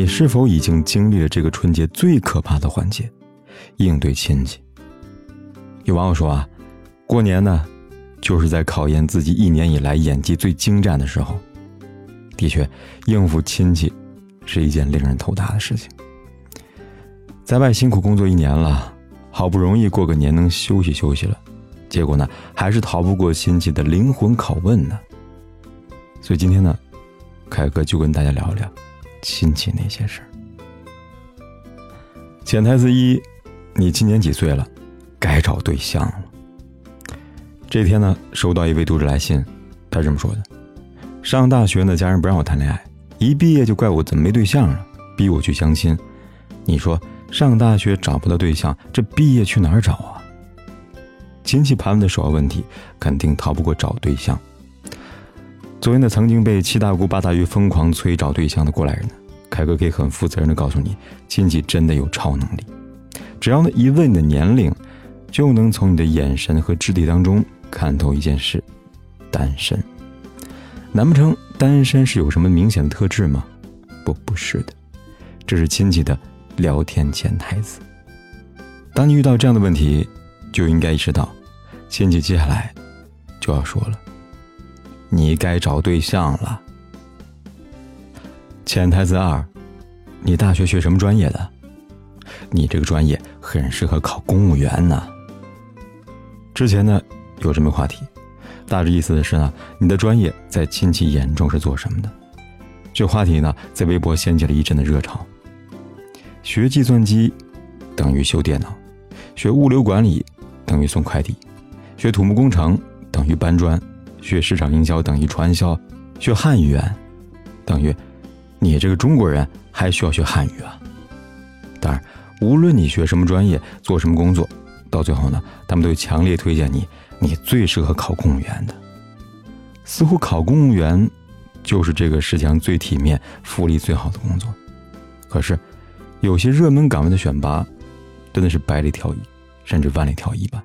你是否已经经历了这个春节最可怕的环节——应对亲戚？有网友说啊，过年呢，就是在考验自己一年以来演技最精湛的时候。的确，应付亲戚是一件令人头大的事情。在外辛苦工作一年了，好不容易过个年能休息休息了，结果呢，还是逃不过亲戚的灵魂拷问呢。所以今天呢，凯哥就跟大家聊聊亲戚那些事儿。潜台词一：你今年几岁了？该找对象了。这天呢，收到一位读者来信，他这么说的。上大学呢，家人不让我谈恋爱，一毕业就怪我怎么没对象了，逼我去相亲。你说上大学找不到对象，这毕业去哪儿找啊？亲戚盘问的首要问题，肯定逃不过找对象。作为那曾经被七大姑八大姨疯狂催找对象的过来人呢，凯哥可以很负责任的告诉你，亲戚真的有超能力，只要呢一问你的年龄，就能从你的眼神和肢体当中看透一件事：单身。难不成单身是有什么明显的特质吗？不，不是的，这是亲戚的聊天潜台词。当你遇到这样的问题，就应该意识到，亲戚接下来就要说了：“你该找对象了。”潜台词二：你大学学什么专业的？你这个专业很适合考公务员呢。之前呢，有这么个话题。大致意思的是呢，你的专业在亲戚眼中是做什么的？这话题呢，在微博掀起了一阵的热潮。学计算机等于修电脑，学物流管理等于送快递，学土木工程等于搬砖，学市场营销等于传销，学汉语言等于你这个中国人还需要学汉语啊！当然，无论你学什么专业，做什么工作，到最后呢，他们都强烈推荐你。你最适合考公务员的，似乎考公务员就是这个世界上最体面、福利最好的工作。可是，有些热门岗位的选拔，真的是百里挑一，甚至万里挑一吧。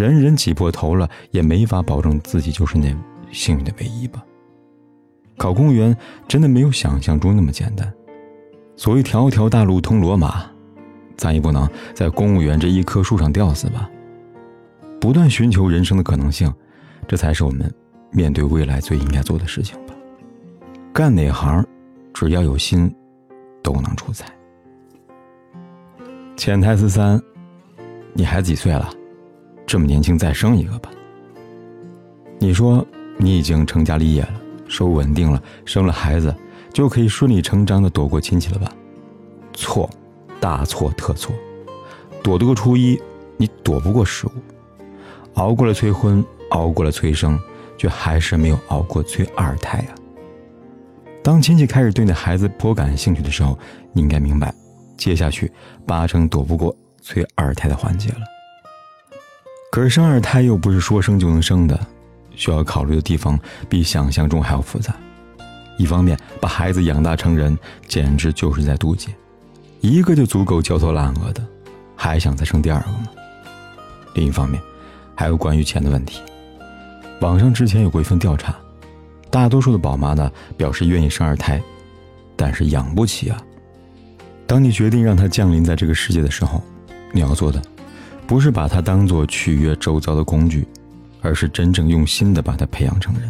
人人挤破头了，也没法保证自己就是那幸运的唯一吧。考公务员真的没有想象中那么简单。所谓“条条大路通罗马”，咱也不能在公务员这一棵树上吊死吧。不断寻求人生的可能性，这才是我们面对未来最应该做的事情吧。干哪行，只要有心，都能出彩。潜台词三：你孩子几岁了？这么年轻，再生一个吧。你说你已经成家立业了，收入稳定了，生了孩子就可以顺理成章的躲过亲戚了吧？错，大错特错。躲得过初一，你躲不过十五。熬过了催婚，熬过了催生，却还是没有熬过催二胎啊！当亲戚开始对你的孩子颇感兴趣的时候，你应该明白，接下去八成躲不过催二胎的环节了。可是生二胎又不是说生就能生的，需要考虑的地方比想象中还要复杂。一方面，把孩子养大成人，简直就是在渡劫，一个就足够焦头烂额的，还想再生第二个吗？另一方面，还有关于钱的问题，网上之前有过一份调查，大多数的宝妈呢表示愿意生二胎，但是养不起啊。当你决定让他降临在这个世界的时候，你要做的不是把他当做取悦周遭的工具，而是真正用心的把他培养成人。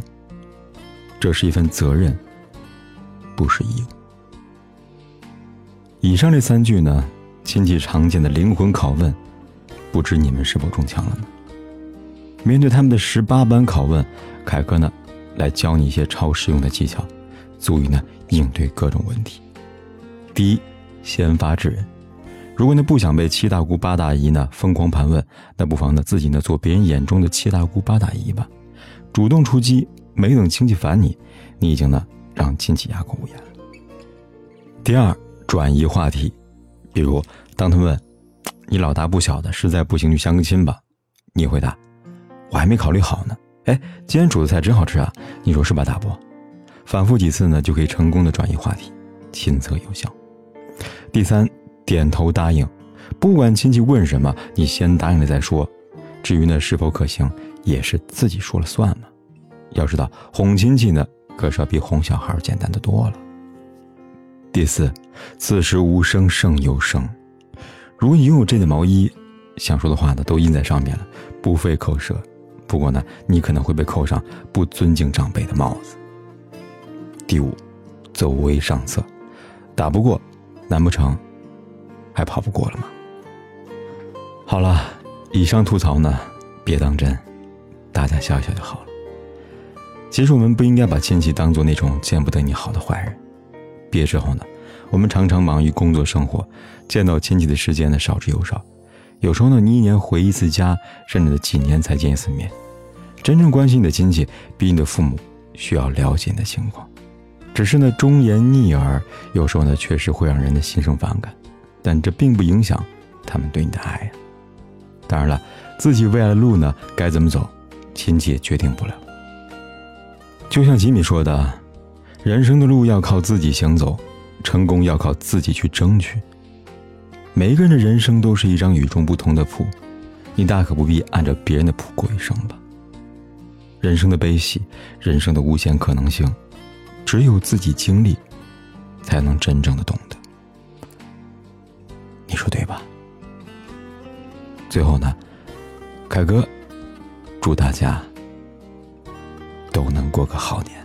这是一份责任，不是义务。以上这三句呢，亲戚常见的灵魂拷问，不知你们是否中枪了呢？面对他们的十八般拷问，凯哥呢，来教你一些超实用的技巧，足以呢应对各种问题。第一，先发制人。如果你不想被七大姑八大姨呢疯狂盘问，那不妨呢自己呢做别人眼中的七大姑八大姨吧，主动出击，没等亲戚烦你，你已经呢让亲戚哑口无言。第二，转移话题。比如当他问你老大不小的，实在不行就相个亲吧，你回答。我还没考虑好呢。哎，今天煮的菜真好吃啊！你说是吧，大伯？反复几次呢，就可以成功的转移话题，亲测有效。第三，点头答应，不管亲戚问什么，你先答应了再说。至于呢是否可行，也是自己说了算嘛。要知道，哄亲戚呢，可是要比哄小孩简单的多了。第四，此时无声胜有声。如果你拥有这件毛衣，想说的话呢都印在上面了，不费口舌。不过呢，你可能会被扣上不尊敬长辈的帽子。第五，走为上策，打不过，难不成还跑不过了吗？好了，以上吐槽呢，别当真，大家笑笑就好了。其实我们不应该把亲戚当做那种见不得你好的坏人。毕业之后呢，我们常常忙于工作生活，见到亲戚的时间呢少之又少。有时候呢，你一年回一次家，甚至几年才见一次面。真正关心你的亲戚，比你的父母需要了解你的情况。只是呢，忠言逆耳，有时候呢确实会让人的心生反感，但这并不影响他们对你的爱。当然了，自己未来的路呢该怎么走，亲戚也决定不了。就像吉米说的。人生的路要靠自己行走，成功要靠自己去争取。每一个人的人生都是一张与众不同的谱，你大可不必按照别人的谱过一生吧。人生的悲喜，人生的无限可能性，只有自己经历，才能真正的懂得。你说对吧？最后呢，凯哥，祝大家都能过个好年。